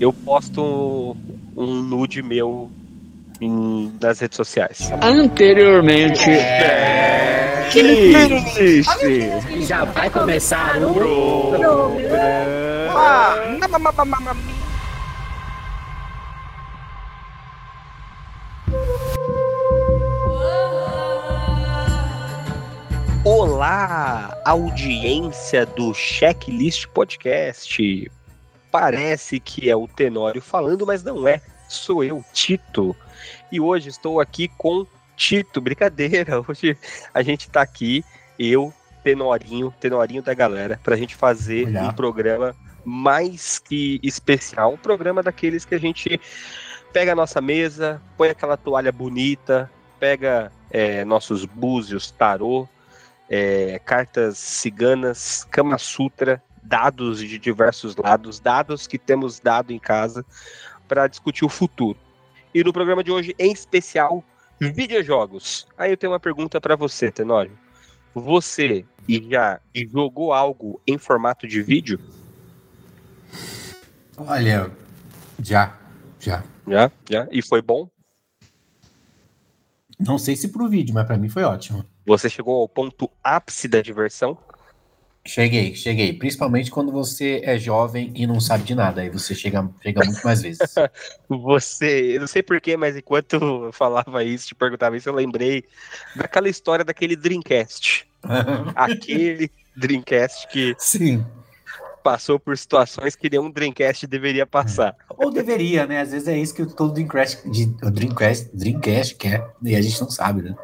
eu posto um nude meu em, nas redes sociais. Anteriormente. É... Que triste! Já vai começar o Olá, audiência do Checklist Podcast. Parece que é o Tenório falando, mas não é. Sou eu, Tito. E hoje estou aqui com Tito. Brincadeira, hoje a gente está aqui, eu, Tenorinho, Tenorinho da galera, para a gente fazer Olá. um programa mais que especial. Um programa daqueles que a gente pega a nossa mesa, põe aquela toalha bonita, pega é, nossos búzios, tarô, é, cartas ciganas, Kama Sutra, dados de diversos lados, dados que temos dado em casa para discutir o futuro. E no programa de hoje, em especial, videojogos. Aí eu tenho uma pergunta para você, Tenório. Você já jogou algo em formato de vídeo? Olha, já, já. Já? Já? E foi bom? Não sei se pro vídeo, mas pra mim foi ótimo. Você chegou ao ponto ápice da diversão? Cheguei, cheguei. Principalmente quando você é jovem e não sabe de nada. Aí você chega, chega muito mais vezes. Você, eu não sei porquê, mas enquanto eu falava isso, te perguntava isso, eu lembrei daquela história daquele Dreamcast. Aquele Dreamcast que Sim. passou por situações que nenhum Dreamcast deveria passar. Ou deveria, né? Às vezes é isso que todo Dreamcast, de, o Dreamcast, Dreamcast quer. E a gente não sabe, né?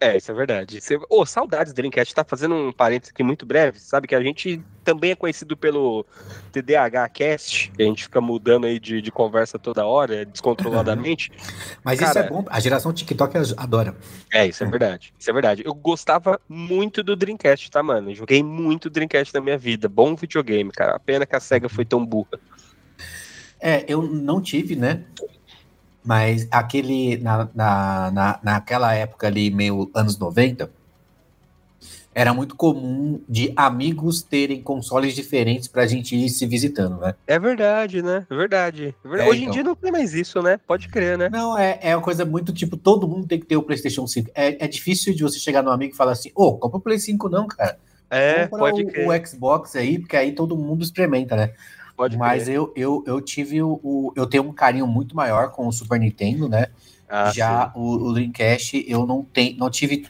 É, isso é verdade. Você... Ô, saudades do Dreamcast. Tá fazendo um parênteses aqui muito breve. Sabe que a gente também é conhecido pelo TDAH Cast, a gente fica mudando aí de, de conversa toda hora, descontroladamente. Mas isso Cara- é bom. A geração TikTok adora. É, isso é verdade. Isso é verdade. Eu gostava muito do Dreamcast, tá, mano? Eu joguei muito Dreamcast na minha vida. Bom videogame, cara. A pena que a SEGA foi tão burra. É, eu não tive, né? Mas aquele, na, na, na, naquela época ali, meio anos 90, era muito comum de amigos terem consoles diferentes pra gente ir se visitando, né? É verdade, né? É verdade. É verdade. É, Hoje em então. dia não tem mais isso, né? Pode crer, né? Não, é, é uma coisa muito tipo, todo mundo tem que ter o PlayStation 5. É, é difícil de você chegar no amigo e falar assim, ô, compra o Play 5 não, cara. É, compra pode o, crer. o Xbox aí, porque aí todo mundo experimenta, né? Pode Mas crer. eu, eu, eu tive o, o- Eu tenho um carinho muito maior com o Super Nintendo, né? Ah, Já o, o Dreamcast eu não tenho, não tive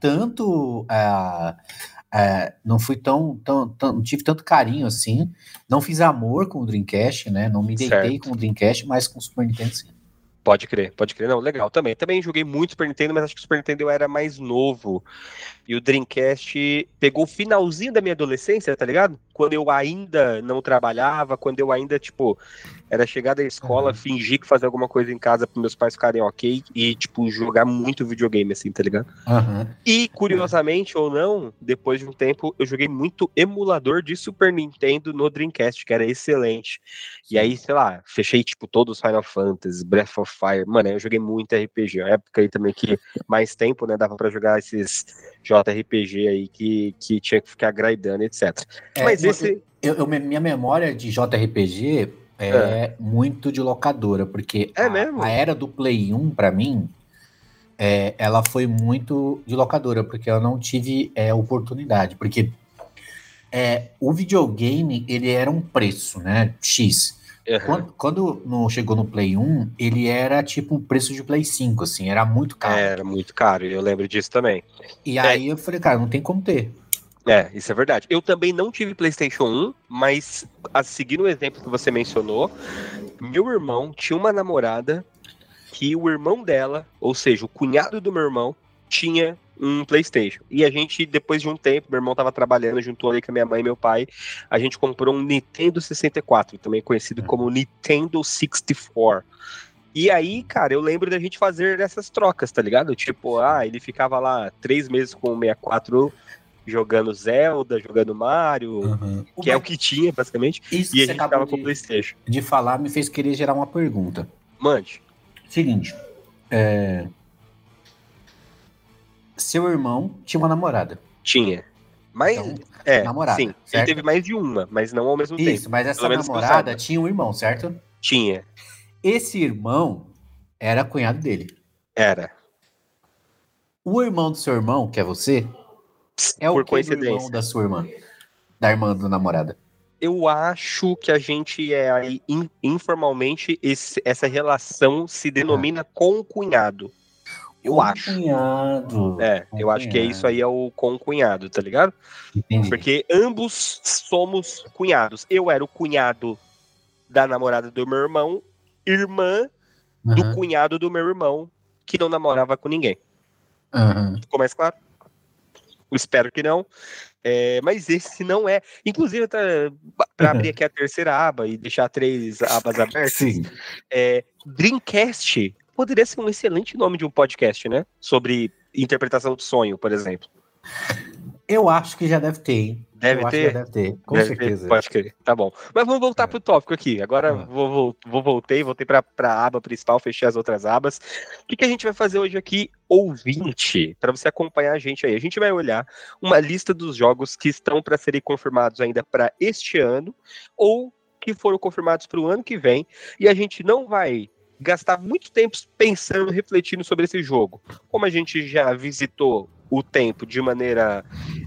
tanto, ah, ah, não fui tão, tão, tão, não tive tanto carinho assim, não fiz amor com o Dreamcast, né? Não me deitei Certo. com o Dreamcast, mas com o Super Nintendo sim. Pode crer, pode crer. Não, legal também. Também joguei muito Super Nintendo, mas acho que o Super Nintendo eu era mais novo. E o Dreamcast pegou o finalzinho da minha adolescência, tá ligado? Quando eu ainda não trabalhava, quando eu ainda, tipo, era chegar da escola, Uhum. fingir que fazia alguma coisa em casa para meus pais ficarem ok e, tipo, jogar muito videogame, assim, tá ligado? Aham. E, curiosamente ou não, depois de um tempo, eu joguei muito emulador de Super Nintendo no Dreamcast, que era excelente. E aí, sei lá, fechei, tipo, todos os Final Fantasy, Breath of Fire. Mano, eu joguei muito RPG. A época aí também que mais tempo, né, dava pra jogar esses JRPG aí que, que tinha que ficar grindando, etc. É, Mas eu- esse... Eu, eu- minha memória de JRPG é, muito de locadora, porque É a, a era do Play 1, pra mim, é, ela foi muito de locadora, porque eu não tive é, oportunidade. Porque é, o videogame, ele era um preço, né? X. Aham. Quando, quando no- chegou no Play 1, ele era tipo o preço de Play 5, assim, era muito caro. Era muito caro, eu lembro disso também. E aí eu falei, cara, não tem como ter. É, isso é verdade. Eu também não tive PlayStation 1, mas a seguir no exemplo que você mencionou, meu irmão tinha uma namorada que o irmão dela, ou seja, o cunhado do meu irmão, tinha um PlayStation. E a gente, depois de um tempo, meu irmão tava trabalhando, juntou ali com a minha mãe e meu pai, a gente comprou um Nintendo 64, também conhecido como Nintendo 64. E aí, cara, eu lembro da gente fazer essas trocas, tá ligado? Tipo, ah, ele ficava lá três meses com o 64 jogando Zelda, jogando Mario, que é o que tinha, basicamente, Isso e a gente tava com o de, Playstation. de falar me fez querer gerar uma pergunta. Mande. Seguinte, é, seu irmão tinha uma namorada. Tinha. Mas, Então, é, namorada, sim. Ele certo? teve mais de uma, mas não ao mesmo Isso, tempo. mas essa namorada tinha um irmão, certo? Tinha. Esse irmão era cunhado dele. Era. O irmão do seu irmão, que é você, é Por o que do irmão da sua irmã? Da irmã do namorada. Eu acho que a gente é aí, in- informalmente, esse- essa relação se denomina concunhado. Eu acho. Cunhado. É, eu acho que é isso aí é o concunhado, tá ligado? Entendi. Porque ambos somos cunhados. Eu era o cunhado da namorada do meu irmão, irmã do Aham, cunhado do meu irmão, que não namorava com ninguém. aham. Ficou mais claro? Eu espero que não. É, mas esse não é. Inclusive, tá, para abrir aqui a terceira aba e deixar três abas abertas, Sim. é, Dreamcast poderia ser um excelente nome de um podcast, né? Sobre interpretação de sonho, por exemplo. Eu acho que já deve ter, hein? Deve Eu ter? deve ter, com Deve ter, certeza. pode crer. Tá bom. Mas vamos voltar É. pro tópico aqui. Agora Ah. vou, vou, vou voltei, voltei pra, pra aba principal, fechei as outras abas. O que, que a gente vai fazer hoje aqui, ouvinte, para você acompanhar a gente aí? A gente vai olhar uma lista dos jogos que estão para serem confirmados ainda para este ano ou que foram confirmados para o ano que vem. E a gente não vai gastar muito tempo pensando, refletindo sobre esse jogo. Como a gente já visitou o tempo de maneira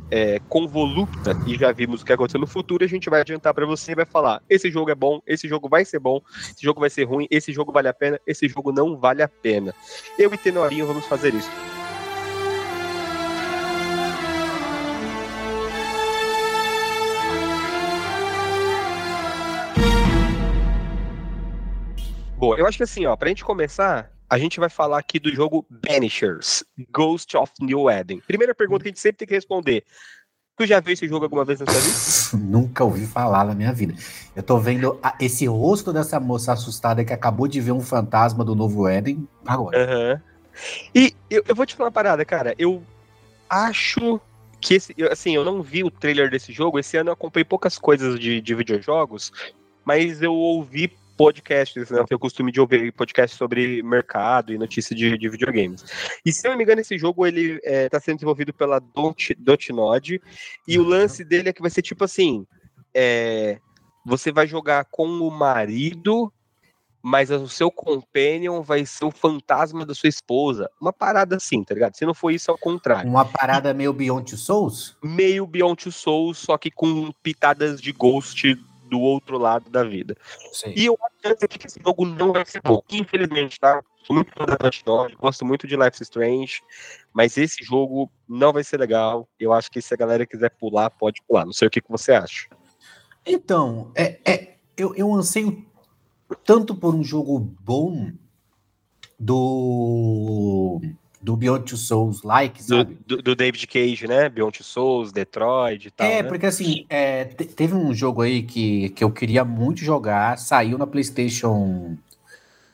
é, convoluta e já vimos o que aconteceu no futuro, a gente vai adiantar para você e vai falar: esse jogo é bom, esse jogo vai ser bom, esse jogo vai ser ruim, esse jogo vale a pena, esse jogo não vale a pena. Eu e Tenorinho vamos fazer isso. Boa, eu acho que assim, ó, pra gente começar, a gente vai falar aqui do jogo Banishers, Ghost of New Eden. Primeira pergunta que a gente sempre tem que responder. Tu já viu esse jogo alguma vez na sua vida? Nunca ouvi falar na minha vida. Eu tô vendo a- esse rosto dessa moça assustada que acabou de ver um fantasma do novo Éden agora. Aham. E eu, eu vou te falar uma parada, cara. Eu acho que esse. eu- Assim, eu não vi o trailer desse jogo. Esse ano eu acompanhei poucas coisas de, de videojogos, mas eu ouvi podcasts, né? Eu tenho o costume de ouvir podcasts sobre mercado e notícias de, de videogames. E se eu não me engano, esse jogo ele está sendo desenvolvido pela Dot, Dotnod. E o lance dele é que vai ser tipo assim: é, você vai jogar com o marido mas o seu companion vai ser o fantasma da sua esposa. Uma parada assim, tá ligado? Se não for isso, é o contrário. Uma parada meio Beyond Two Souls? Meio Beyond Two Souls, só que com pitadas de Ghost do outro lado da vida. Sei. E eu acho que esse jogo não vai ser bom. Infelizmente, tá? Sou muito fã da Naughty gosto muito de Life is Strange, mas esse jogo não vai ser legal. Eu acho que se a galera quiser pular, pode pular. Não sei o que, que você acha. Então, é, é, eu, eu anseio tanto por um jogo bom do, do Beyond Two Souls like, Do, sabe? do, do David Cage, né? Beyond Two Souls, Detroit e tal. É, né? porque assim, é, te- teve um jogo aí que, que eu queria muito jogar, saiu na PlayStation,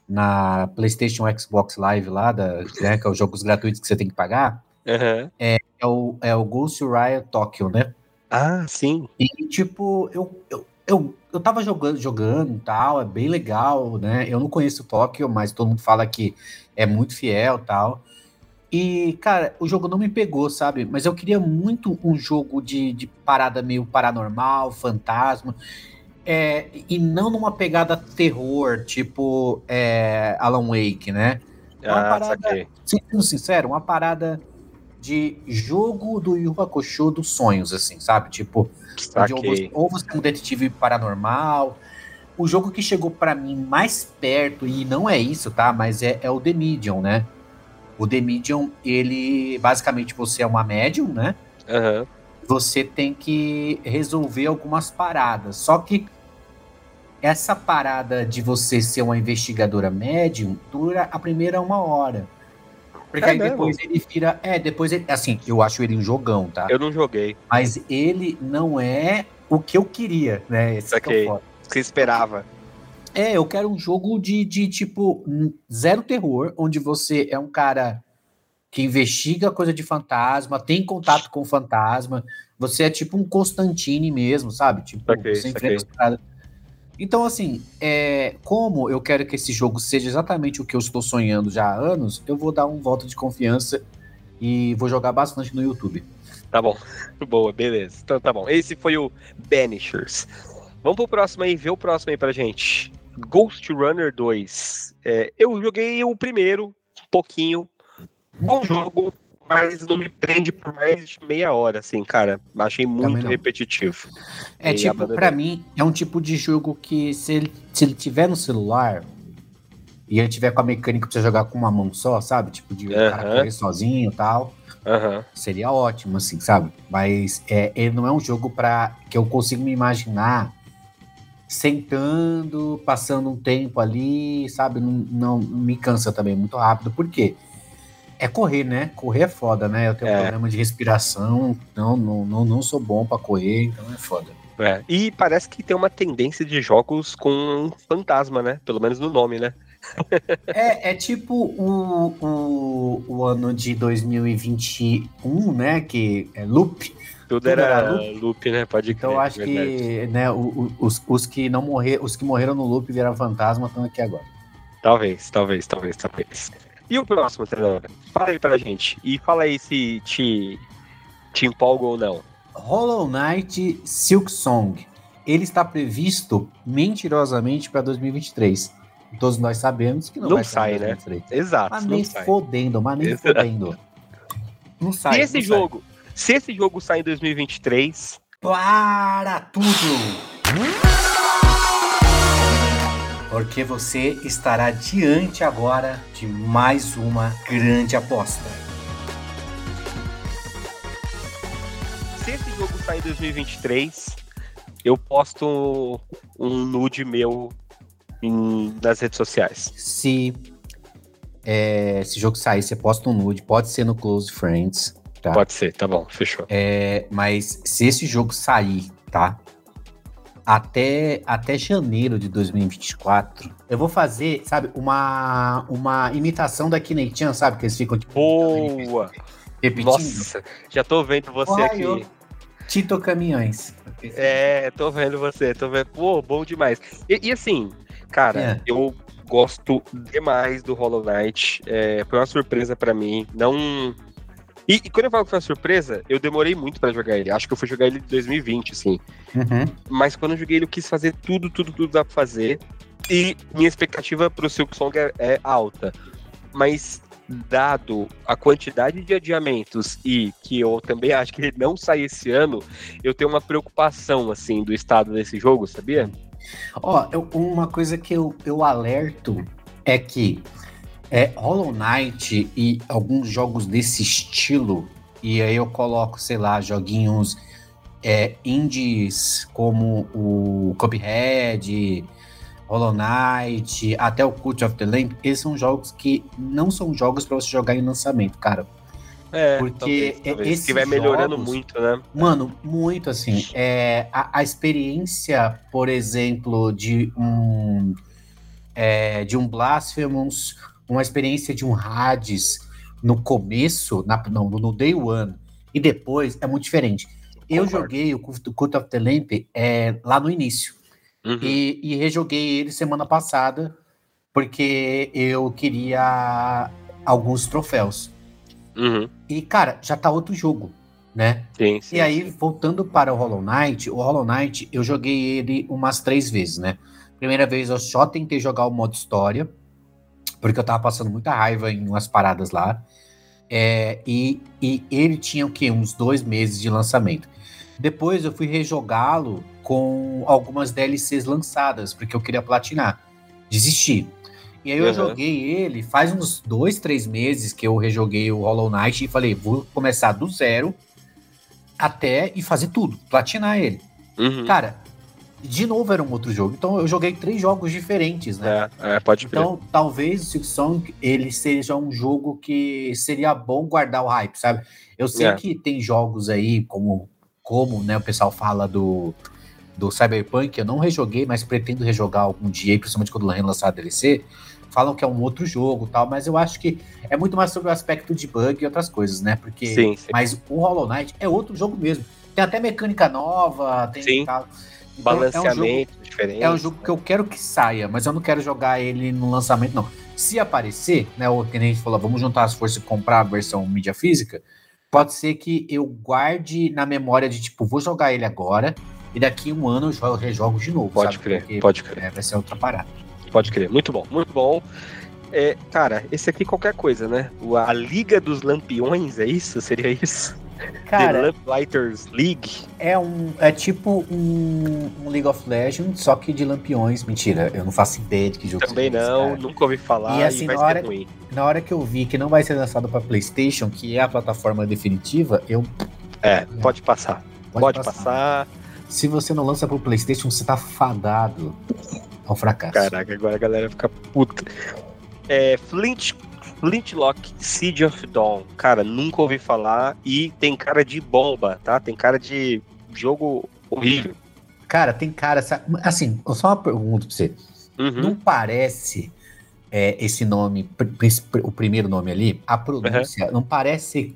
na PlayStation Xbox Live lá, da, né, que é os jogos gratuitos que você tem que pagar, Aham. é o, é o Ghost Riot Tokyo, né? Ah, sim. E, tipo, eu, eu, eu, eu tava jogando, jogando e tal, é bem legal, né? Eu não conheço Tóquio, mas todo mundo fala que é muito fiel e tal. E, cara, o jogo não me pegou, sabe? Mas eu queria muito um jogo de, de parada meio paranormal, fantasma. É, e não numa pegada terror, tipo é, Alan Wake, né? Uma Ah, parada- saquei. Sendo sincero, uma parada de jogo do Yu Hakusho dos sonhos, assim, sabe? Tipo, ou você, ou você é um detetive paranormal. O jogo que chegou pra mim mais perto, e não é isso, tá? Mas é, é o The Medium, né? O The Medium, ele basicamente você é uma médium, né? Aham. Você tem que resolver algumas paradas. Só que essa parada de você ser uma investigadora médium dura a primeira uma hora. Porque É aí mesmo? depois ele vira. É, depois ele. Assim, eu acho ele um jogão, tá? Eu não joguei. Mas ele não é o que eu queria, né? Esse que é o Saquei. foda. Você esperava. É, eu quero um jogo de, de tipo zero terror, onde você é um cara que investiga coisa de fantasma, tem contato com fantasma, você é tipo um Constantine mesmo, sabe? Tipo, você enfrenta paradas. Então, assim, é, como eu quero que esse jogo seja exatamente o que eu estou sonhando já há anos, eu vou dar um voto de confiança e vou jogar bastante no YouTube. Tá bom. Boa, beleza. Então tá bom. Esse foi o Banishers. Vamos pro próximo aí, vê o próximo aí pra gente. Ghost Runner 2. É, eu joguei o primeiro, um pouquinho. Bom jogo, mas não me prende por mais de meia hora, assim, cara. Achei muito repetitivo. É e tipo, para mim, é um tipo de jogo que se ele, se ele tiver no celular e ele tiver com a mecânica pra você jogar com uma mão só, sabe? Tipo, de uh -huh. cara correr sozinho e tal. Uh -huh. Seria ótimo, assim, sabe? Mas é, ele não é um jogo para que eu consigo me imaginar sentando, passando um tempo ali, sabe? Não, não me cansa também muito rápido. Por quê? É correr, né? Correr é foda, né? Eu tenho é. um problema de respiração, então não, não, não sou bom para correr, então é foda. É. E parece que tem uma tendência de jogos com um fantasma, né? Pelo menos no nome, né? é, é tipo o, o, o ano de 2021, né? Que é Loop. Tudo, Tudo era, era loop. loop. né? Pode crer. Então eu acho que né, os, os, que não morrer, os que morreram no loop viraram fantasma estão aqui agora. Talvez, talvez, talvez, talvez. E o próximo, treinador? Fala aí pra gente. E fala aí se te, te empolga ou não. Hollow Knight Silk Song. Ele está previsto mentirosamente para 2023. Todos nós sabemos que não, não vai sai, né? Exato. Mas nem sai. fodendo, mas nem Exato. fodendo. Não sai. Se esse jogo, sai. Se esse jogo sai em 2023, para tudo. Porque você estará diante agora de mais uma grande aposta. Se esse jogo sair em 2023, eu posto um nude meu em, nas redes sociais. Se é, esse jogo sair, você posta um nude, pode ser no Close Friends, tá? Pode ser, tá bom, fechou. É, mas se esse jogo sair, tá? Até, até janeiro de 2024, eu vou fazer, sabe, uma, uma imitação da Kinechan, sabe? Que eles ficam tipo. Boa! Repetindo. Nossa, já tô vendo você aqui. Tito Caminhões. É, tô vendo você, tô vendo. Pô, bom demais. E, e assim, Cara, é. eu gosto demais do Hollow Knight. É, foi uma surpresa para mim. Não. E, e, quando eu falo que foi uma surpresa, eu demorei muito para jogar ele. Acho que eu fui jogar ele em 2020, assim. Uhum. Mas quando eu joguei ele, eu quis fazer tudo, tudo, tudo dá pra fazer. E minha expectativa pro Silk Song é, é alta. Mas dado a quantidade de adiamentos e que eu também acho que ele não sai esse ano, eu tenho uma preocupação assim do estado desse jogo, sabia? Ó, eu, uma coisa que eu, eu alerto é que é, Hollow Knight e alguns jogos desse estilo, e aí eu coloco, sei lá, joguinhos é, indies como o Cuphead, Hollow Knight, até o Cult of the Lamp, esses são jogos que não são jogos para você jogar em lançamento, cara. É, porque talvez, talvez. que vai melhorando jogos, muito, né? Mano, muito assim. É, a, a experiência, por exemplo, de um é, de um Blasphemous, uma experiência de um Hades no começo, na, não, no Day One, e depois é muito diferente. Eu Concordo. joguei o Cult of the Lamp é, lá no início. Uhum. E, e rejoguei ele semana passada, porque eu queria alguns troféus. Uhum. E, cara, já tá outro jogo, né? Sim, sim, e aí, sim. voltando para o Hollow Knight, o Hollow Knight, eu joguei ele umas três vezes, né? Primeira vez eu só tentei jogar o modo história, porque eu tava passando muita raiva em umas paradas lá. É, e, e ele tinha o quê? Uns dois meses de lançamento. Depois eu fui rejogá-lo com algumas DLCs lançadas, porque eu queria platinar. Desisti. E aí eu uhum. joguei ele faz uns dois, três meses que eu rejoguei o Hollow Knight e falei, vou começar do zero até e fazer tudo, platinar ele. Uhum. Cara, de novo era um outro jogo. Então eu joguei três jogos diferentes, né? É, é pode Então talvez o Six Song ele seja um jogo que seria bom guardar o hype, sabe? Eu sei é. que tem jogos aí como como, né, o pessoal fala do do Cyberpunk, eu não rejoguei, mas pretendo rejogar algum dia, principalmente quando lançar a DLC falam que é um outro jogo tal, mas eu acho que é muito mais sobre o aspecto de bug e outras coisas, né? Porque. Sim, sim. Mas o Hollow Knight é outro jogo mesmo. Tem até mecânica nova, tem sim. tal. Balanceamento é um jogo, diferente. É um jogo que eu quero que saia, mas eu não quero jogar ele no lançamento, não. Se aparecer, né? O que a gente falou, vamos juntar as forças e comprar a versão mídia física. Pode ser que eu guarde na memória de tipo, vou jogar ele agora e daqui um ano eu rejogo de novo. Pode sabe? crer, Porque, pode crer. É, vai ser outra parada. Pode crer. Muito bom, muito bom. É, cara, esse aqui qualquer coisa, né? A Liga dos Lampiões, é isso? Seria isso? Cara, The Lamplighter's League. É, um, é tipo um, um, League of Legends, só que de lampiões. Mentira, eu não faço ideia de que jogo Também não, esse, nunca ouvi falar e, assim, e na hora. Na hora que eu vi que não vai ser lançado para PlayStation, que é a plataforma definitiva, eu. É, pode passar. Pode, pode passar. passar. Se você não lança pro PlayStation, você tá fadado ao fracasso. Caraca, agora a galera fica puta. É, Flint Flintlock Siege of Dawn. Cara, nunca ouvi falar e tem cara de bomba, tá? Tem cara de jogo horrível. Cara, tem cara. Assim, só uma pergunta pra você. Uhum. Não parece é, esse nome, o primeiro nome ali, a pronúncia, uhum. não parece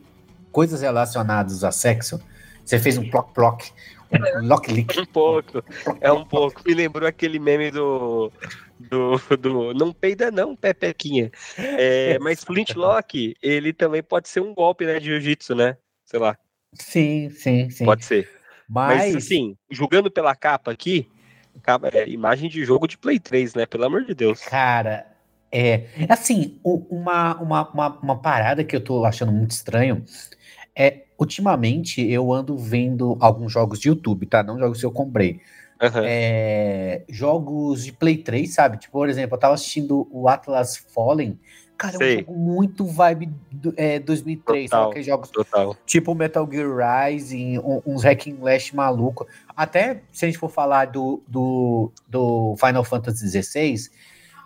coisas relacionadas a sexo? Você fez um ploc-ploc, lock-lick. um pouco, é um pouco. Me lembrou aquele meme do do, do não peida não, Pepequinha. É, mas Flintlock, ele também pode ser um golpe, né, de jiu-jitsu, né? Sei lá. Sim, sim, sim. Pode ser. Mas, mas assim, julgando pela capa aqui, é imagem de jogo de Play 3, né? Pelo amor de Deus. Cara, é. Assim, uma, uma, uma, uma parada que eu tô achando muito estranho é. Ultimamente eu ando vendo alguns jogos de YouTube, tá? Não jogos que eu comprei. Uhum. É, jogos de Play 3, sabe? Tipo, por exemplo, eu tava assistindo o Atlas Fallen. Cara, Sei. é um jogo muito vibe do, é, 2003, total, sabe? Aqueles jogos total. tipo Metal Gear Rising, um, uns Hack and Slash maluco. Até se a gente for falar do, do, do Final Fantasy XVI,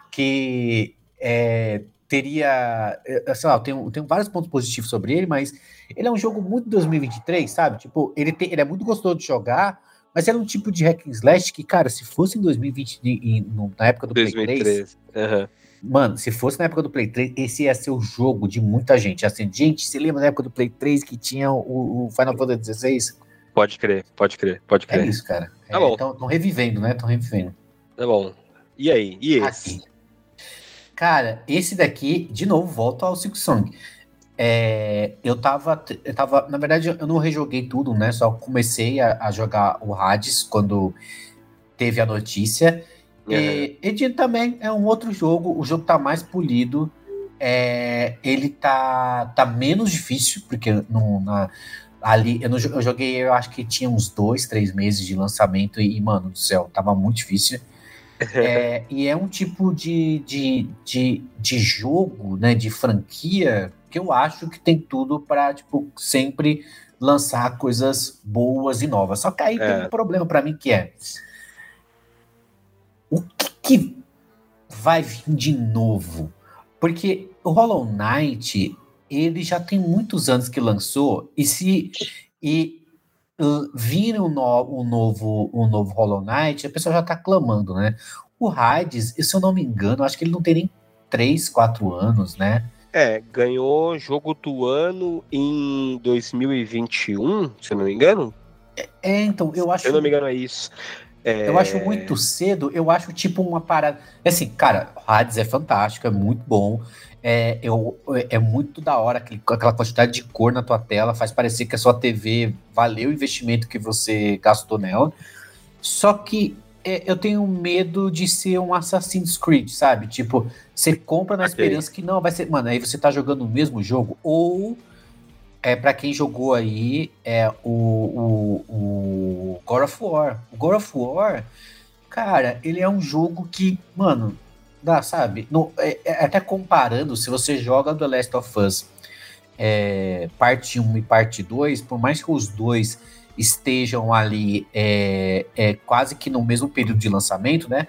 que é, teria. É, sei lá, eu tenho, eu tenho vários pontos positivos sobre ele, mas ele é um jogo muito 2023, sabe? Tipo, ele, tem, ele é muito gostoso de jogar mas era um tipo de hack and slash que, cara, se fosse em 2020, em, na época do 2003, Play 3, uhum. mano, se fosse na época do Play 3, esse ia ser o jogo de muita gente. Assim, gente, se lembra da época do Play 3 que tinha o, o Final Fantasy XVI? Pode crer, pode crer, pode crer. É isso, cara. Tá é, bom. Estão revivendo, né? Estão revivendo. Tá bom. E aí? E esse? Aqui. Cara, esse daqui, de novo, volta ao Silk Song. É, eu tava, eu tava, na verdade, eu não rejoguei tudo, né? Só comecei a, a jogar o Hades quando teve a notícia. Uhum. E, e também é um outro jogo, o jogo tá mais polido. É, ele tá, tá menos difícil, porque no, na, ali eu, não, eu joguei, eu acho que tinha uns dois, três meses de lançamento, e, mano do céu, tava muito difícil. É, e é um tipo de, de, de, de jogo, né, de franquia que eu acho que tem tudo para tipo sempre lançar coisas boas e novas. Só que aí é. tem um problema para mim que é o que, que vai vir de novo? Porque o Hollow Knight ele já tem muitos anos que lançou e se e vir um, no, um novo um novo Hollow Knight, a pessoa já tá clamando, né? O Hades, se eu não me engano, acho que ele não tem nem 3, 4 anos, né? É, ganhou jogo do ano em 2021, se eu não me engano. É, é então, eu acho. Se eu não me engano, é isso. É... Eu acho muito cedo, eu acho tipo uma parada. Assim, cara, Hades é fantástico, é muito bom. É, eu, é muito da hora aquele, aquela quantidade de cor na tua tela, faz parecer que a sua TV valeu o investimento que você gastou nela. Só que é, eu tenho medo de ser um Assassin's Creed, sabe? Tipo, você compra na okay. esperança que não vai ser. Mano, aí você tá jogando o mesmo jogo, ou é para quem jogou aí é o, o, o God of War. O God of War, cara, ele é um jogo que, mano, dá, sabe? No, é, é, até comparando, se você joga The Last of Us é, parte 1 e parte 2, por mais que os dois estejam ali é, é, quase que no mesmo período de lançamento, né?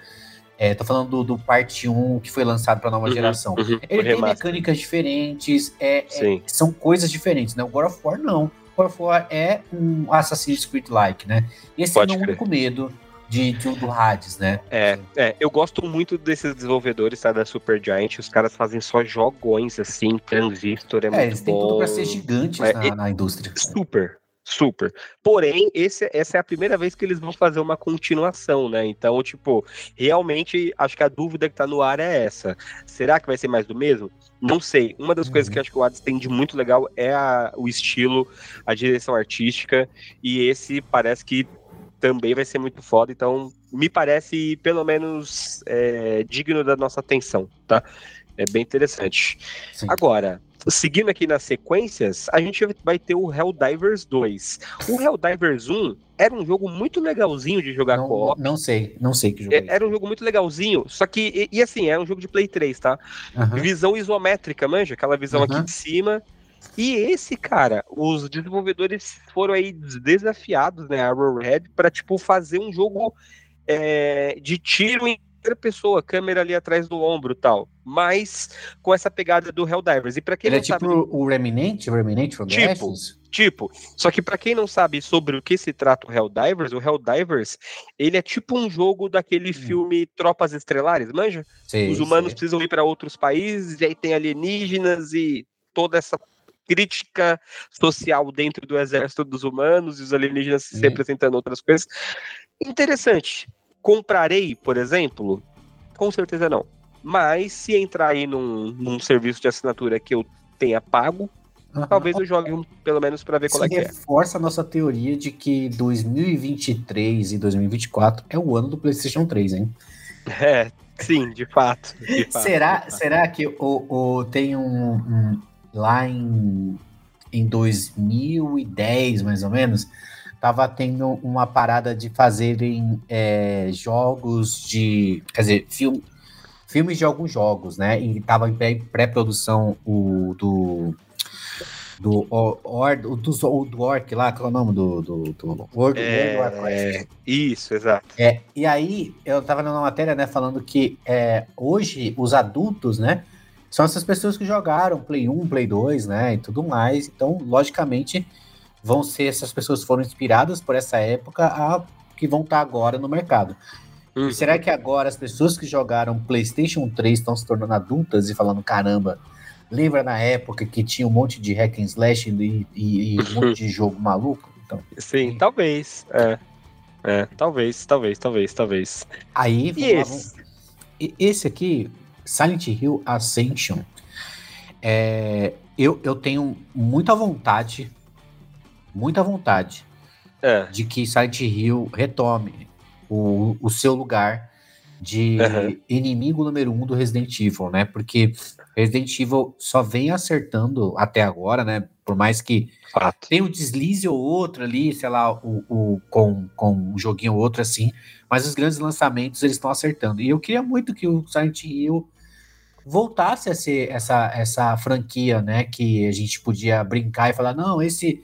É, tô falando do, do parte 1 que foi lançado para nova uhum, geração. Uhum, Ele tem mecânicas diferentes, é, é, são coisas diferentes, né? O God of War não. O God of War é um Assassin's Creed-like, né? E esse Pode é o único medo de, de, do Hades, né? É, é, eu gosto muito desses desenvolvedores, tá, da Super Giant, os caras fazem só jogões, assim, Transistor é, é muito eles têm tudo pra ser gigantes é, na, na indústria. Super, Super. Porém, esse, essa é a primeira vez que eles vão fazer uma continuação, né? Então, tipo, realmente acho que a dúvida que tá no ar é essa. Será que vai ser mais do mesmo? Não sei. Uma das uhum. coisas que acho que o Hades tem de muito legal é a, o estilo, a direção artística, e esse parece que também vai ser muito foda. Então, me parece, pelo menos, é, digno da nossa atenção, tá? É bem interessante. Sim. Agora, seguindo aqui nas sequências, a gente vai ter o Helldivers 2. O Helldivers 1 era um jogo muito legalzinho de jogar não, co-op. Não sei, não sei que jogo é, é Era um jogo muito legalzinho, só que, e, e assim, é um jogo de Play 3, tá? Uhum. Visão isométrica, manja? Aquela visão uhum. aqui de cima. E esse, cara, os desenvolvedores foram aí desafiados, né, a Red, para tipo, fazer um jogo é, de tiro em terceira pessoa, câmera ali atrás do ombro tal. Mas com essa pegada do Helldivers. E para quem Ele não é tipo sabe, o Remnant, o Remnant from tipo, tipo. Só que para quem não sabe sobre o que se trata o Helldivers, o Helldivers, ele é tipo um jogo daquele hum. filme Tropas Estrelares, manja? Sim, Os humanos sim. precisam ir para outros países, e aí tem alienígenas e toda essa crítica social dentro do exército dos humanos e os alienígenas se representando outras coisas. Interessante. Comprarei, por exemplo? Com certeza não. Mas se entrar aí num, num serviço de assinatura que eu tenha pago, uhum. talvez eu jogue um, pelo menos para ver Isso qual é que é. reforça a nossa teoria de que 2023 e 2024 é o ano do PlayStation 3, hein? É, sim, de fato. De fato será, de fato. será que o, o, tem um, um lá em, em 2010, mais ou menos, tava tendo uma parada de fazerem é, jogos de. Quer dizer, filme, filmes de alguns jogos, né? E tava em pré-produção o do. Do, or, or, do, do, Orc lá, qual é o nome do. do, do World, é, World Warcraft. Isso, exato. É, e aí, eu tava lendo uma matéria, né, falando que é, hoje os adultos, né, são essas pessoas que jogaram Play 1, Play 2, né, e tudo mais. Então, logicamente, vão ser essas pessoas que foram inspiradas por essa época a que vão estar agora no mercado. Uhum. Será que agora as pessoas que jogaram PlayStation 3 estão se tornando adultas e falando, caramba, lembra na época que tinha um monte de hack and slash e, e, e um monte de jogo maluco? Então, Sim, talvez. É. É, talvez, talvez, talvez, talvez. Aí, e esse? esse aqui, Silent Hill Ascension, é, eu, eu tenho muita vontade, muita vontade é. de que Silent Hill retome o, o seu lugar de uhum. inimigo número um do Resident Evil, né? Porque Resident Evil só vem acertando até agora, né? Por mais que Fato. tem um deslize ou outro ali, sei lá, o, o, com, com um joguinho ou outro assim, mas os grandes lançamentos eles estão acertando. E eu queria muito que o Silent Hill voltasse a ser essa, essa franquia, né? Que a gente podia brincar e falar, não, esse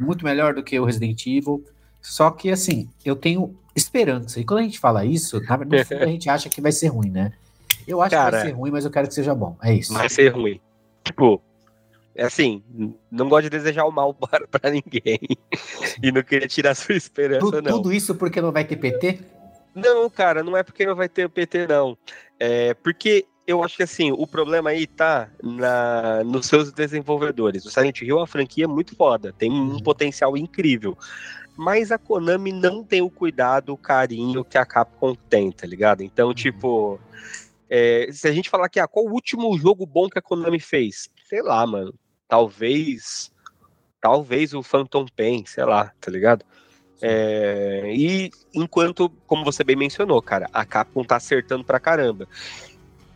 muito melhor do que o Resident Evil. Só que, assim, eu tenho esperança. E quando a gente fala isso, na verdade, a gente acha que vai ser ruim, né? Eu acho Cara, que vai ser ruim, mas eu quero que seja bom. É isso. Vai ser ruim. Tipo, é assim, não gosto de desejar o mal para, para ninguém. e não queria tirar sua esperança, tudo, não. Tudo isso porque não vai ter PT? Não, cara, não é porque não vai ter PT, não. É porque eu acho que assim, o problema aí tá na, nos seus desenvolvedores. O Silent Hill é uma franquia muito foda, tem um uhum. potencial incrível. Mas a Konami não tem o cuidado, o carinho que a Capcom tem, tá ligado? Então, uhum. tipo, é, se a gente falar que ah, qual o último jogo bom que a Konami fez? Sei lá, mano. Talvez. Talvez o Phantom Pain, sei lá, tá ligado? É, e enquanto, como você bem mencionou, cara, a Capcom tá acertando pra caramba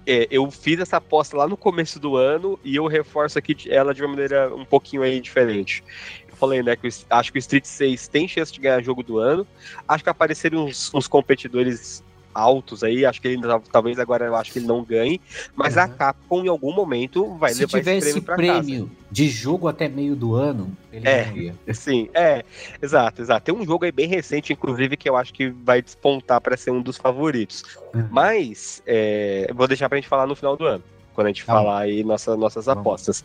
é, eu fiz essa aposta lá no começo do ano e eu reforço aqui ela de uma maneira um pouquinho aí diferente. Eu falei, né, que eu acho que o Street 6 tem chance de ganhar jogo do ano. Acho que apareceram uns, uns competidores altos aí, acho que ele talvez agora eu acho que ele não ganhe, mas uhum. a Capcom em algum momento vai Se levar esse prêmio para prêmio casa. de jogo até meio do ano, ele é. Sim, é, exato, exato. Tem um jogo aí bem recente, inclusive, que eu acho que vai despontar para ser um dos favoritos. Uhum. Mas é, vou deixar pra gente falar no final do ano, quando a gente tá falar aí nossa, nossas apostas.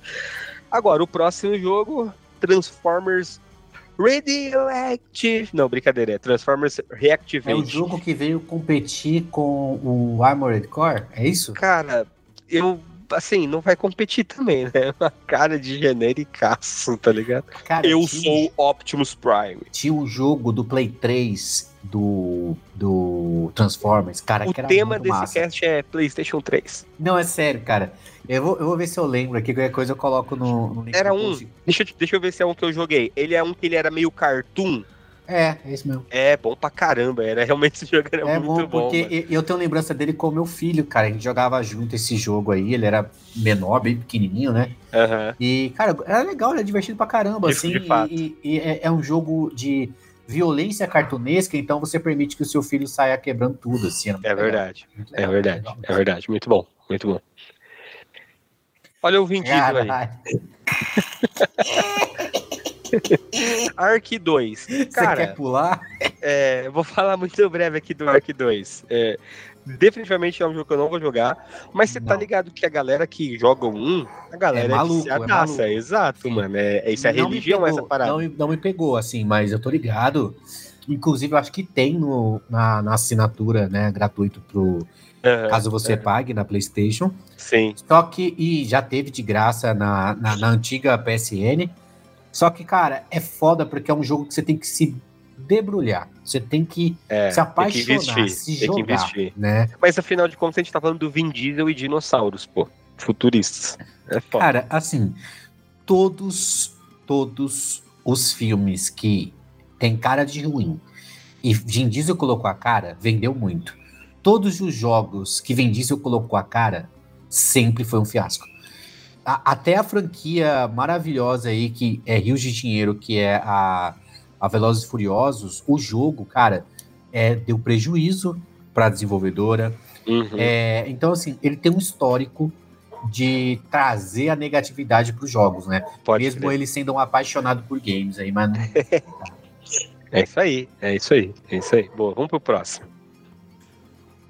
Agora, o próximo jogo, Transformers Radioactive. Não, brincadeira, é Transformers Reactivate. É o jogo que veio competir com o Armored Core, é isso? Cara, eu. Assim, não vai competir também, né? Uma cara de genericaço, tá ligado? Cara, eu tinha, sou Optimus Prime. Tinha um jogo do Play 3 do, do Transformers, cara. O tema desse massa. cast é PlayStation 3. Não, é sério, cara. Eu vou, eu vou ver se eu lembro aqui, qualquer coisa eu coloco no, no link. Era um. Deixa, deixa eu ver se é um que eu joguei. Ele é um que ele era meio cartoon. É, é isso mesmo. É bom pra caramba, era realmente esse jogo era é muito bom. porque bom, eu tenho lembrança dele com meu filho, cara. A gente jogava junto esse jogo aí. Ele era menor, bem pequenininho, né? Uhum. E, cara, era legal, era divertido pra caramba, De- assim. de fato. E, e é, é um jogo de violência cartunesca, então você permite que o seu filho saia quebrando tudo, assim. É legal, verdade, é verdade, é verdade. Muito bom, muito bom. Olha o Diesel aí. Ark 2. Você Cara, quer pular? É, eu vou falar muito breve aqui do Ark 2. É, definitivamente é um jogo que eu não vou jogar, mas você tá ligado que a galera que joga um, a galera É maluco, é viciadaça, maluco. exato, Sim. mano. É, é- isso é Não religião, pegou, essa parada. Não, me- não me pegou, assim, mas eu tô ligado. Inclusive, eu acho que tem no, na, na assinatura, né, gratuito pro Aham, caso você pague na PlayStation. sim, Só que, e já teve de graça na, na, na antiga PSN. Só que, cara, é foda porque é um jogo que você tem que se debrulhar. Você tem que é, se tem que apaixonar, investir, se tem que jogar, investir. né? Mas afinal de contas, a gente tá falando do Vin Diesel e dinossauros, pô. Futuristas. É foda. Cara, assim, todos, todos os filmes que tem cara de ruim e Vin Diesel colocou a cara, vendeu muito. Todos os jogos que Vin Diesel colocou a cara, sempre foi um fiasco. Até a franquia maravilhosa aí, que é Rios de Dinheiro, que é a, a Velozes e Furiosos, o jogo, cara, é, deu prejuízo para a desenvolvedora, Uhum. é, então, assim, ele tem um histórico de trazer a negatividade para os jogos, né? Pode Mesmo crer. ele sendo um apaixonado por games aí, mas não- É isso aí, é isso aí, é isso aí. Boa, vamos pro próximo.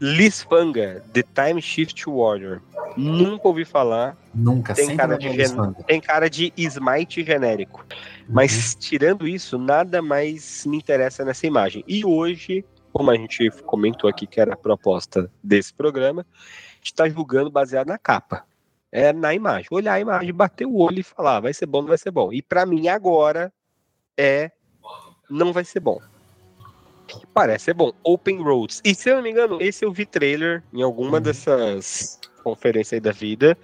Lisfanga, The Time Shift Warrior. Nunca ouvi falar. nunca, Tem cara, de gen... Tem cara de Smite genérico. Mas tirando isso, nada mais me interessa nessa imagem. E hoje, como a gente comentou aqui que era a proposta desse programa, a gente tá julgando baseado na capa. É na imagem. Olhar a imagem, bater o olho e falar, "Ah, vai ser bom, não vai ser bom. E pra mim agora é não vai ser bom. Parece ser bom. Open Roads. E se eu não me engano, esse eu vi trailer em alguma Uhum. dessas conferências aí da vida.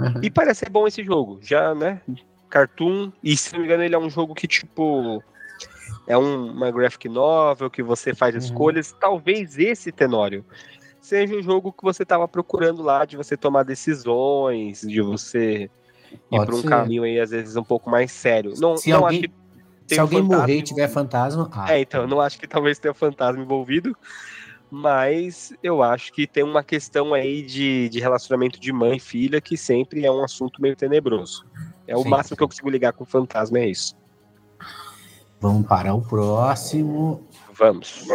Uhum. E parece ser bom esse jogo. Já, né? Cartoon. E se não me engano, ele é um jogo que, tipo. É um- uma graphic novel que você faz Uhum. escolhas. Talvez esse, Tenório, seja um jogo que você tava procurando lá, de você tomar decisões, de você ir Pode por um ser. caminho aí, às vezes, um pouco mais sério. Não, Se não alguém- acho que Se alguém fantasma morrer e tiver fantasma. Ah, É, então, não acho que talvez tenha fantasma envolvido, mas eu acho que tem uma questão aí de, de relacionamento de mãe e filha que sempre é um assunto meio tenebroso. É o Sim. máximo que eu consigo ligar com fantasma, é isso. Vamos para o próximo. Vamos.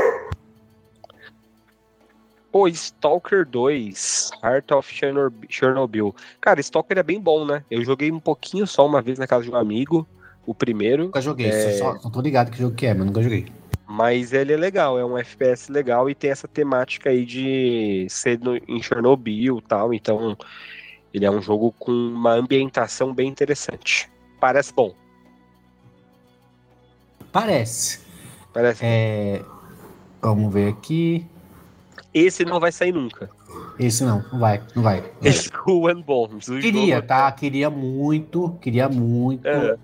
Pô, Stalker 2, Heart of Chernobyl. Cara, Stalker é bem bom, né? Eu joguei um pouquinho só uma vez na casa de um amigo, o primeiro. Nunca joguei, É. só, só tô ligado que jogo que é, mas nunca joguei. Mas ele é legal, é um FPS legal e tem essa temática aí de ser no- em Chernobyl e tal, então ele é um jogo com uma ambientação bem interessante. Parece bom, Parece. parece. É, Vamos ver aqui. Esse não vai sair nunca. Esse não, não vai, não vai. Não vai. One Bombs. o Queria, jogo- tá? Queria muito, queria muito É.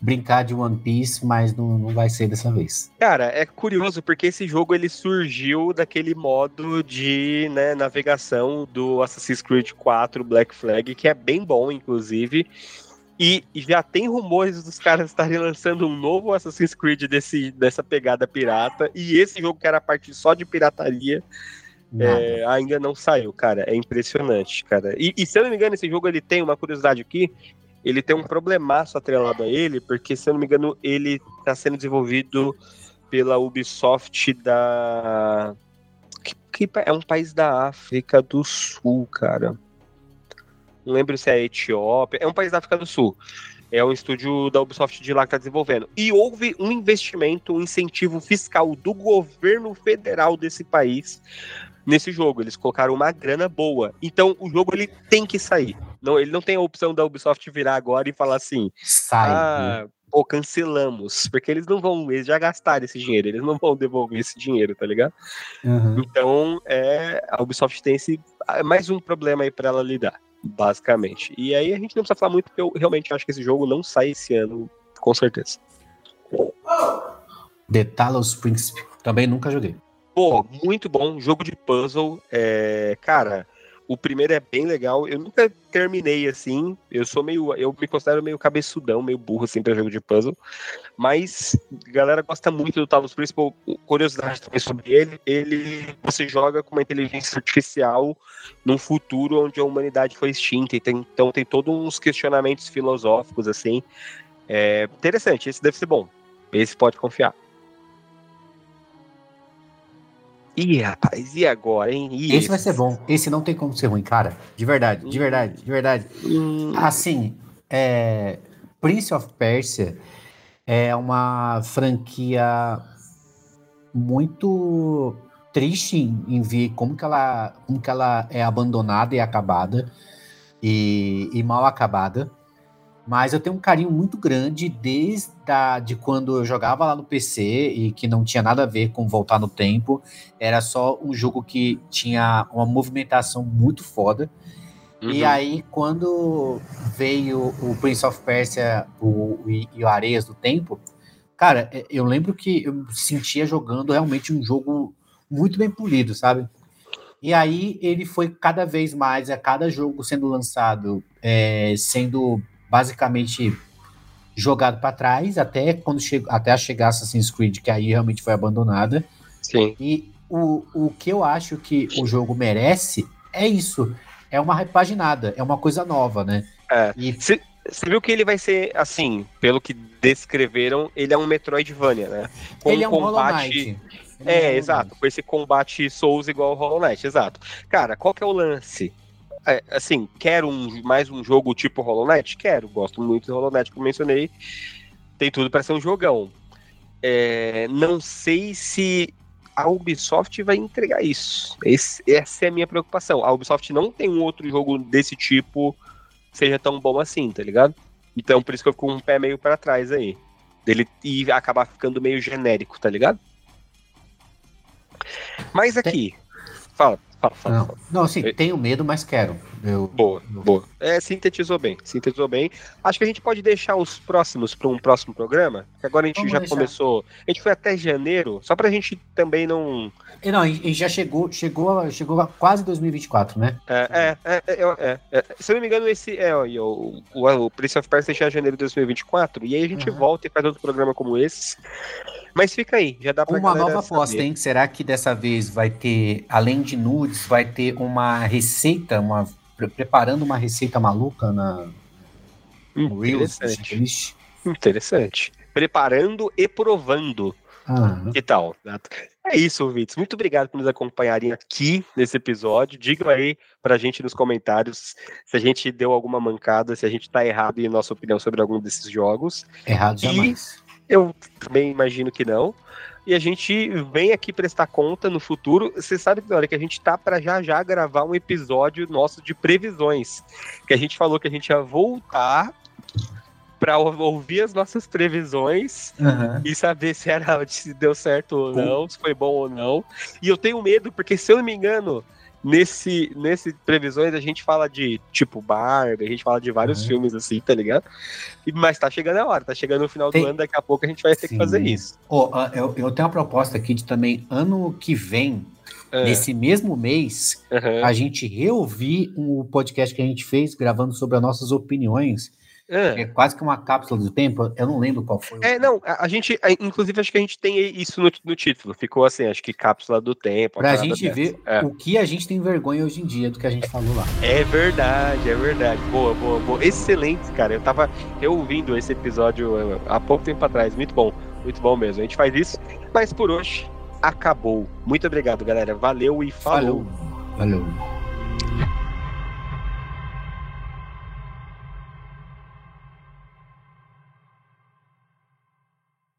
brincar de One Piece, mas não, não vai ser dessa vez. Cara, é curioso porque esse jogo ele surgiu daquele modo de né, navegação do Assassin's Creed 4 Black Flag, que é bem bom, inclusive. E já tem rumores dos caras estarem lançando um novo Assassin's Creed desse, dessa pegada pirata. E esse jogo, que era a parte só de pirataria, é, ainda não saiu, cara. É impressionante, cara. E, e se eu não me engano, esse jogo ele tem uma curiosidade aqui. Ele tem um problemaço atrelado a ele, porque se eu não me engano, ele está sendo desenvolvido pela Ubisoft da. Que, que é um país da África do Sul, cara. Não lembro se é Etiópia. É um país da África do Sul. É um estúdio da Ubisoft de lá que está desenvolvendo. E houve um investimento, um incentivo fiscal do governo federal desse país nesse jogo. Eles colocaram uma grana boa. Então o jogo ele tem que sair. Não, ele não tem a opção da Ubisoft virar agora e falar assim: Sai. ah, pô, cancelamos. Porque eles não vão, eles já gastaram esse dinheiro, eles não vão devolver esse dinheiro, tá ligado? Uhum. Então é, a Ubisoft tem esse mais um problema aí pra ela lidar, basicamente. E aí a gente não precisa falar muito, porque eu realmente acho que esse jogo não sai esse ano, com certeza. The Talos Principe. Também nunca joguei. Pô, muito bom. Jogo de puzzle. É, cara, o primeiro é bem legal. Eu nunca terminei assim. Eu sou meio. Eu me considero meio cabeçudão, meio burro assim pra jogo de puzzle. Mas a galera gosta muito do Talos Principal. Curiosidade também sobre ele. Ele você joga com uma inteligência artificial num futuro onde a humanidade foi extinta. Tem, então tem todos uns questionamentos filosóficos, assim. É interessante, esse deve ser bom. Esse pode confiar. Ih, rapaz, e agora, hein? E esse, esse, vai ser bom. Esse não tem como ser ruim, cara. De verdade, de verdade, de verdade. Hum. Assim, é... Prince of Persia é uma franquia muito triste em, em, ver como que, ela, como que ela é abandonada e acabada e, e mal acabada. Mas eu tenho um carinho muito grande desde a, de quando eu jogava lá no PC e que não tinha nada a ver com voltar no tempo. Era só um jogo que tinha uma movimentação muito foda. Uhum. E aí, quando veio o Prince of Persia o, e, e o Areias do Tempo, cara, eu lembro que eu sentia jogando realmente um jogo muito bem polido, sabe? E aí ele foi cada vez mais, a cada jogo sendo lançado, é, sendo basicamente jogado para trás até quando chegou até a chegar Assassin's Creed, que aí realmente foi abandonada. Sim. E o, o que eu acho que o jogo merece é isso. É uma repaginada, é uma coisa nova, né? É. E... Você, viu que ele vai ser, assim, pelo que descreveram, ele é um Metroidvania, né? Com ele é um combate... É, é, exato, com esse combate Souls igual ao Hollow Knight, exato. Cara, qual que é o lance? É, assim, quero um, mais um jogo tipo Hollow Knight? Quero, gosto muito do Hollow Knight, como mencionei. Tem tudo para ser um jogão. É, não sei se a Ubisoft vai entregar isso. Esse, essa é a minha preocupação. A Ubisoft não tem um outro jogo desse tipo que seja tão bom assim, tá ligado? Então por isso que eu fico com um pé meio para trás aí. Dele e acabar ficando meio genérico, tá ligado? Mas aqui, fala. Fala, fala, não, fala. não, assim, eu... tenho medo, mas quero. Eu, boa, boa. É, sintetizou bem, sintetizou bem. Acho que a gente pode deixar os próximos para um próximo programa, que agora a gente Vamos já deixar. começou. A gente foi até janeiro, só pra gente também não. Não, e já chegou, chegou, chegou a quase 2024, né? É, é, é, é, é, Se eu não me engano, esse é o, o, o Prince of Persia deixa janeiro de 2024, e aí a gente uhum. volta e faz outro programa como esse. Mas fica aí, já dá pra Uma nova aposta, hein? Será que dessa vez vai ter, além de nudes, vai ter uma receita, uma preparando uma receita maluca na Interessante. Interessante. Preparando e provando. Uhum. Que tal? É isso, ouvintes. Muito obrigado por nos acompanharem aqui nesse episódio. Digam aí pra gente nos comentários se a gente deu alguma mancada, se a gente tá errado em nossa opinião sobre algum desses jogos. Errado jamais. Eu também imagino que não. E a gente vem aqui prestar conta no futuro. Você sabe, hora que a gente tá para já já gravar um episódio nosso de previsões. Que a gente falou que a gente ia voltar para ouvir as nossas previsões uhum. e saber se era se deu certo ou não, se foi bom ou não. E eu tenho medo, porque se eu não me engano, nesse, nesse previsões a gente fala de tipo Barbie, a gente fala de vários uhum. filmes assim, tá ligado? E, mas tá chegando a hora, tá chegando no final Tem... do ano, daqui a pouco a gente vai ter Sim. que fazer isso. Oh, eu, eu tenho uma proposta aqui de também, ano que vem, é. nesse mesmo mês, uhum. a gente reouvir o um podcast que a gente fez gravando sobre as nossas opiniões é. é. quase que uma cápsula do tempo, eu não lembro qual foi. É, não, a, a gente, a, inclusive, acho que a gente tem isso no, no, título, ficou assim, acho que cápsula do tempo. Pra gente dessa. ver é. o que a gente tem vergonha hoje em dia do que a gente falou lá. É verdade, é verdade. Boa, boa, boa. Excelente, cara. Eu tava ouvindo esse episódio uh, há pouco tempo atrás, muito bom, muito bom mesmo. A gente faz isso, mas por hoje acabou. Muito obrigado, galera. Valeu e falou. Valeu. Valeu.